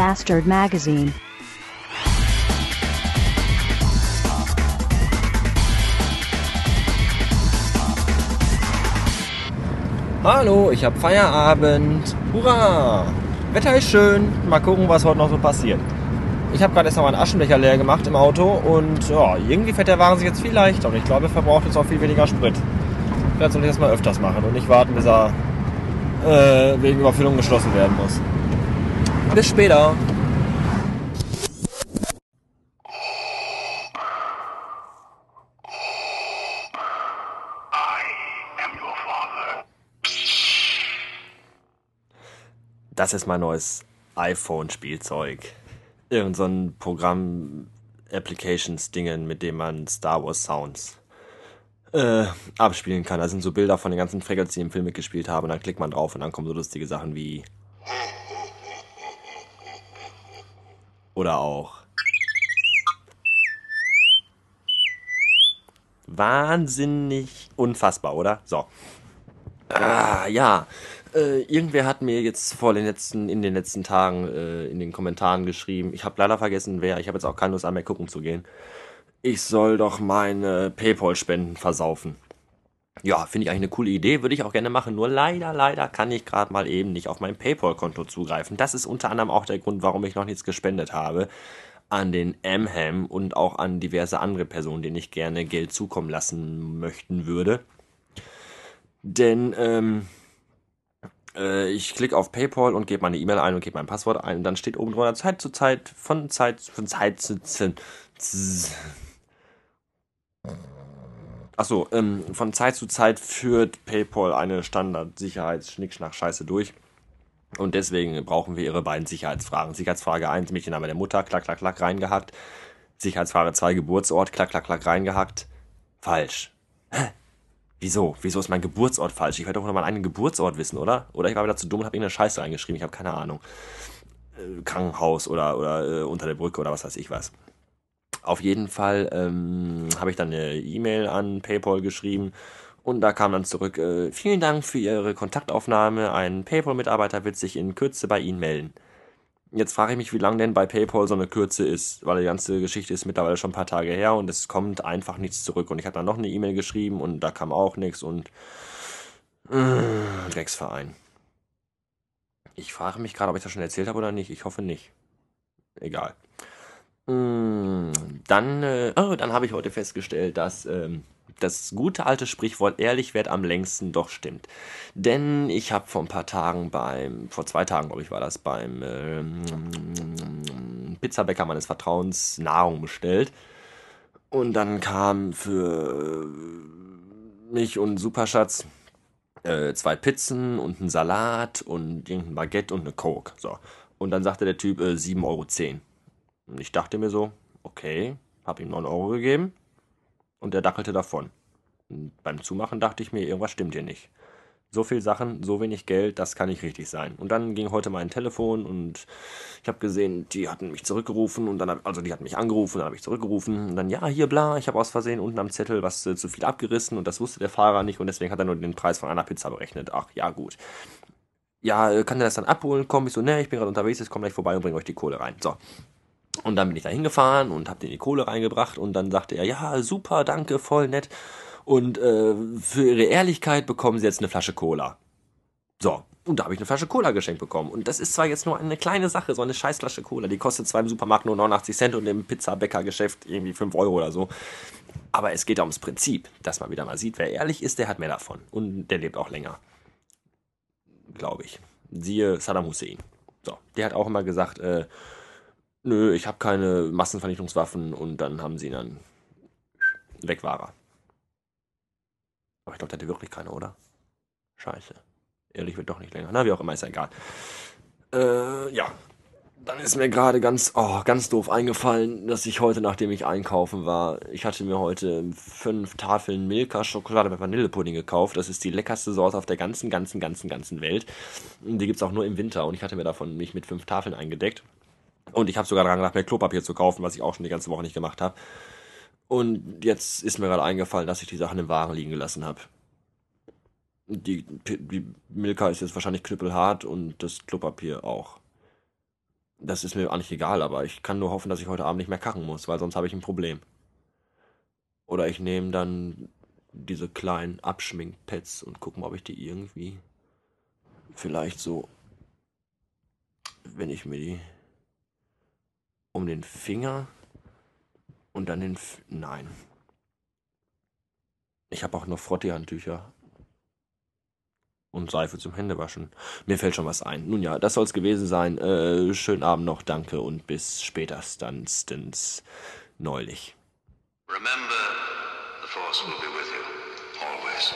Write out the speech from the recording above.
Bastard Magazine. Hallo, ich habe Feierabend. Hurra! Wetter ist schön. Mal gucken, was heute noch so passiert. Ich habe gerade erst noch einen Aschenbecher leer gemacht im Auto und ja, irgendwie fährt der Wagen sich jetzt viel leichter und ich glaube, er verbraucht jetzt auch viel weniger Sprit. Vielleicht soll ich das mal öfters machen und nicht warten, bis er äh, wegen Überfüllung geschlossen werden muss. Bis später. Das ist mein neues iPhone-Spielzeug. Irgend so ein Programm, Applications-Dingen, mit dem man Star Wars Sounds äh, abspielen kann. Da sind so Bilder von den ganzen Fraggles, die im Film mitgespielt haben. Und dann klickt man drauf und dann kommen so lustige Sachen wie. Oder auch. Wahnsinnig unfassbar, oder? So. Ah, ja. Äh, irgendwer hat mir jetzt vor den letzten, in den letzten Tagen äh, in den Kommentaren geschrieben. Ich habe leider vergessen, wer. Ich habe jetzt auch keine Lust an mehr gucken zu gehen. Ich soll doch meine PayPal-Spenden versaufen. Ja, finde ich eigentlich eine coole Idee, würde ich auch gerne machen. Nur leider, leider kann ich gerade mal eben nicht auf mein PayPal-Konto zugreifen. Das ist unter anderem auch der Grund, warum ich noch nichts gespendet habe an den Amham und auch an diverse andere Personen, denen ich gerne Geld zukommen lassen möchten würde. Denn ähm, äh, ich klicke auf PayPal und gebe meine E-Mail ein und gebe mein Passwort ein und dann steht oben drunter Zeit zu Zeit, von Zeit, von Zeit zu Zeit. Achso, ähm, von Zeit zu Zeit führt PayPal eine Standard-Sicherheits-Schnickschnack-Scheiße durch. Und deswegen brauchen wir ihre beiden Sicherheitsfragen. Sicherheitsfrage 1, Mädchenname der Mutter, klack, klack, klack, reingehackt. Sicherheitsfrage 2, Geburtsort, klack, klack, klack, reingehackt. Falsch. Hä? Wieso? Wieso ist mein Geburtsort falsch? Ich werde doch noch meinen eigenen Geburtsort wissen, oder? Oder ich war wieder zu dumm und habe irgendeine Scheiße reingeschrieben. Ich habe keine Ahnung. Äh, Krankenhaus oder, oder äh, unter der Brücke oder was weiß ich was. Auf jeden Fall ähm, habe ich dann eine E-Mail an PayPal geschrieben und da kam dann zurück, äh, vielen Dank für Ihre Kontaktaufnahme. Ein PayPal-Mitarbeiter wird sich in Kürze bei Ihnen melden. Jetzt frage ich mich, wie lang denn bei PayPal so eine Kürze ist, weil die ganze Geschichte ist mittlerweile schon ein paar Tage her und es kommt einfach nichts zurück. Und ich habe dann noch eine E-Mail geschrieben und da kam auch nichts und äh, Drecksverein. Ich frage mich gerade, ob ich das schon erzählt habe oder nicht. Ich hoffe nicht. Egal. Mm, dann, äh, oh, dann habe ich heute festgestellt, dass ähm, das gute alte Sprichwort ehrlich wird am längsten doch stimmt. Denn ich habe vor ein paar Tagen beim, vor zwei Tagen glaube ich war das, beim ähm, Pizzabäcker meines Vertrauens Nahrung bestellt. Und dann kam für mich und Superschatz äh, zwei Pizzen und ein Salat und irgendein Baguette und eine Coke. So. Und dann sagte der Typ äh, 7,10 Euro. Und ich dachte mir so, okay, habe ihm 9 Euro gegeben und der dackelte davon. Und beim Zumachen dachte ich mir, irgendwas stimmt hier nicht. So viel Sachen, so wenig Geld, das kann nicht richtig sein. Und dann ging heute mein Telefon und ich habe gesehen, die hatten mich zurückgerufen und dann, also die hatten mich angerufen, dann habe ich zurückgerufen und dann, ja, hier bla, ich habe aus Versehen unten am Zettel was äh, zu viel abgerissen und das wusste der Fahrer nicht und deswegen hat er nur den Preis von einer Pizza berechnet. Ach, ja, gut. Ja, äh, kann der das dann abholen? Komm, ich so, ne, ich bin gerade unterwegs, jetzt komm gleich vorbei und bring euch die Kohle rein. So. Und dann bin ich da hingefahren und habe den die Kohle reingebracht und dann sagte er, ja, super, danke, voll nett. Und äh, für ihre Ehrlichkeit bekommen sie jetzt eine Flasche Cola. So, und da habe ich eine Flasche Cola geschenkt bekommen. Und das ist zwar jetzt nur eine kleine Sache, so eine Scheißflasche Cola. Die kostet zwar im Supermarkt nur 89 Cent und im Pizzabäckergeschäft irgendwie 5 Euro oder so. Aber es geht ums Prinzip, dass man wieder mal sieht, wer ehrlich ist, der hat mehr davon. Und der lebt auch länger. Glaube ich. Siehe Saddam Hussein. So, der hat auch immer gesagt, äh, nö, ich habe keine Massenvernichtungswaffen und dann haben sie ihn dann weg war er. Aber ich glaube, der hatte wirklich keine, oder? Scheiße. Ehrlich wird doch nicht länger. Na, wie auch immer, ist ja egal. Äh, ja. Dann ist mir gerade ganz, oh, ganz doof eingefallen, dass ich heute, nachdem ich einkaufen war, ich hatte mir heute fünf Tafeln Milka Schokolade mit Vanillepudding gekauft. Das ist die leckerste Sorte auf der ganzen, ganzen, ganzen, ganzen Welt. Die gibt's auch nur im Winter und ich hatte mir davon mich mit fünf Tafeln eingedeckt. Und ich habe sogar daran gedacht, mir Klopapier zu kaufen, was ich auch schon die ganze Woche nicht gemacht habe. Und jetzt ist mir gerade eingefallen, dass ich die Sachen im Wagen liegen gelassen habe. Die, die Milka ist jetzt wahrscheinlich knüppelhart und das Klopapier auch. Das ist mir eigentlich egal, aber ich kann nur hoffen, dass ich heute Abend nicht mehr kacken muss, weil sonst habe ich ein Problem. Oder ich nehme dann diese kleinen Abschminkpads und gucke mal, ob ich die irgendwie vielleicht so, wenn ich mir die um den Finger und dann den... F Nein. Ich habe auch noch Frottee-Handtücher und Seife zum Händewaschen. Mir fällt schon was ein. Nun ja, das soll es gewesen sein. Äh, schönen Abend noch, danke und bis spätestens neulich. Remember, the force will be with you, always.